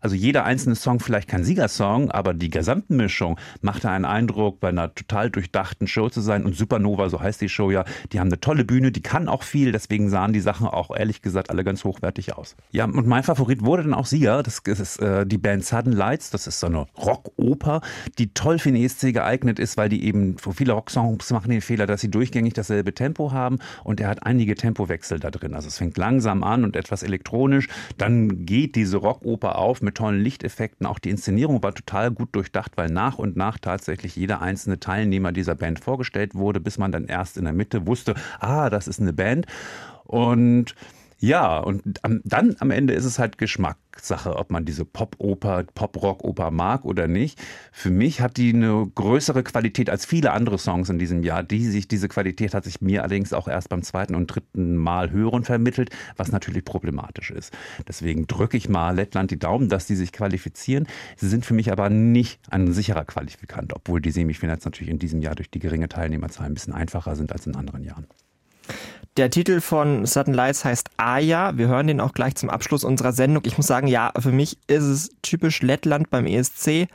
Also jeder einzelne Song vielleicht kein Siegersong, aber die Gesamtmischung machte einen Eindruck, bei einer total durchdachten Show zu sein. Und Supernova, so heißt die Show ja, die haben eine tolle Bühne, die kann auch viel, deswegen sahen die Sachen auch ehrlich gesagt alle ganz hochwertig aus. Ja, und mein Favorit wurde dann auch Sieger. Das ist äh, die Band Sudden Lights. Das ist so eine Rockoper, die toll für den ESC geeignet ist, weil die eben, viele Rocksongs machen den Fehler, dass sie durchgängig dasselbe Tempo haben und er hat einige Tempowechsel da drin. Also es fängt langsam an und etwas elektronisch. Dann geht diese Rockoper auf mit tollen Lichteffekten. Auch die Inszenierung war total gut durchdacht, weil nach und nach tatsächlich jeder einzelne Teilnehmer dieser Band vorgestellt wurde, bis man dann erst in der Mitte wusste, ah, das ist eine Band. Und ja, und am, dann am Ende ist es halt Geschmackssache, ob man diese Pop-Oper, Pop-Rock-Oper mag oder nicht. Für mich hat die eine größere Qualität als viele andere Songs in diesem Jahr. Die sich, diese Qualität hat sich mir allerdings auch erst beim zweiten und dritten Mal hören vermittelt, was natürlich problematisch ist. Deswegen drücke ich mal Lettland die Daumen, dass die sich qualifizieren. Sie sind für mich aber nicht ein sicherer Qualifikant, obwohl die Semifinals natürlich in diesem Jahr durch die geringe Teilnehmerzahl ein bisschen einfacher sind als in anderen Jahren. Der Titel von Sudden Lights heißt Aja. Wir hören den auch gleich zum Abschluss unserer Sendung. Ich muss sagen, ja, für mich ist es typisch Lettland beim ESC.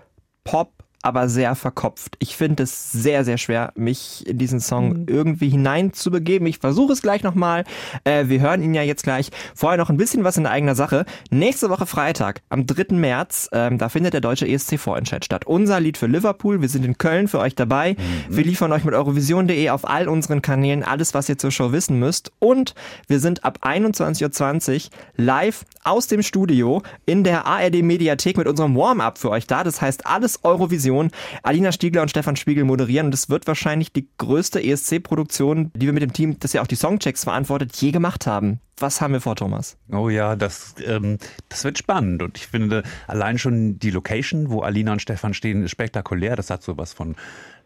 Pop, aber sehr verkopft. Ich finde es sehr, sehr schwer, mich in diesen Song Mhm. irgendwie hineinzubegeben. Ich versuche es gleich nochmal. Äh, wir hören ihn ja jetzt gleich. Vorher noch ein bisschen was in eigener Sache. Nächste Woche Freitag, am 3. März, ähm, da findet der deutsche ESC-Vorentscheid statt. Unser Lied für Liverpool. Wir sind in Köln für euch dabei. Wir liefern euch mit Eurovision.de auf all unseren Kanälen alles, was ihr zur Show wissen müsst. Und wir sind ab 21.20 Uhr live aus dem Studio in der ARD-Mediathek mit unserem Warm-up für euch da. Das heißt, alles Eurovision. Alina Stiegler und Stefan Spiegel moderieren. Und es wird wahrscheinlich die größte ESC-Produktion, die wir mit dem Team, das ja auch die Songchecks verantwortet, je gemacht haben. Was haben wir vor, Thomas? Oh ja, das, ähm, das wird spannend. Und ich finde allein schon die Location, wo Alina und Stefan stehen, ist spektakulär. Das hat sowas von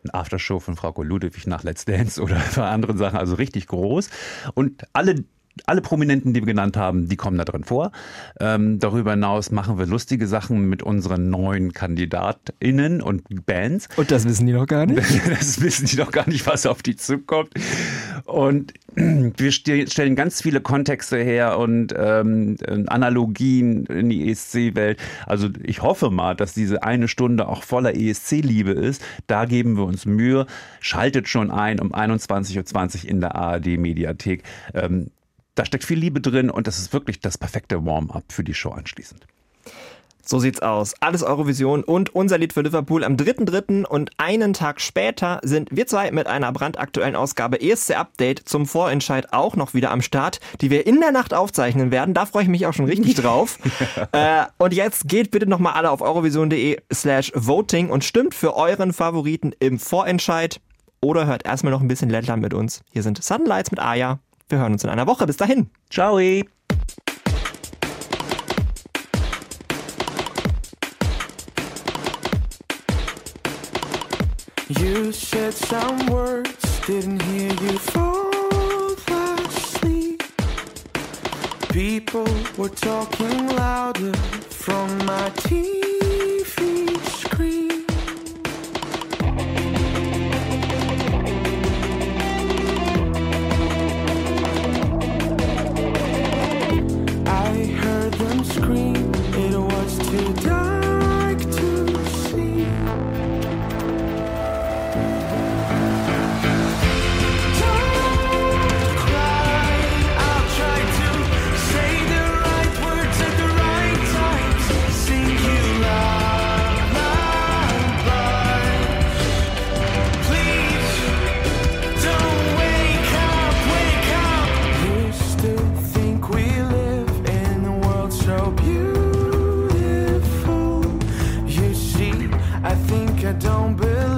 ein Aftershow von Frau Ludwig nach Let's Dance oder bei anderen Sachen. Also richtig groß. Und alle alle Prominenten, die wir genannt haben, die kommen da drin vor. Ähm, darüber hinaus machen wir lustige Sachen mit unseren neuen KandidatInnen und Bands. Und das wissen die noch gar nicht. Das wissen die doch gar nicht, was auf die zukommt. Und wir ste- stellen ganz viele Kontexte her und ähm, Analogien in die ESC-Welt. Also ich hoffe mal, dass diese eine Stunde auch voller ESC-Liebe ist. Da geben wir uns Mühe. Schaltet schon ein um 21.20 Uhr in der ARD-Mediathek. Ähm, da steckt viel Liebe drin und das ist wirklich das perfekte Warm-up für die Show anschließend. So sieht's aus. Alles Eurovision und unser Lied für Liverpool am 3.3. und einen Tag später sind wir zwei mit einer brandaktuellen Ausgabe ESC Update zum Vorentscheid auch noch wieder am Start, die wir in der Nacht aufzeichnen werden. Da freue ich mich auch schon richtig drauf. äh, und jetzt geht bitte nochmal alle auf eurovision.de slash voting und stimmt für euren Favoriten im Vorentscheid oder hört erstmal noch ein bisschen Lettland mit uns. Hier sind Sunlights mit Aya. Wir hören uns in einer Woche. Bis dahin. Ciao! You said some words, didn't hear you fall asleep. People were talking louder from my TV screen. like I don't believe.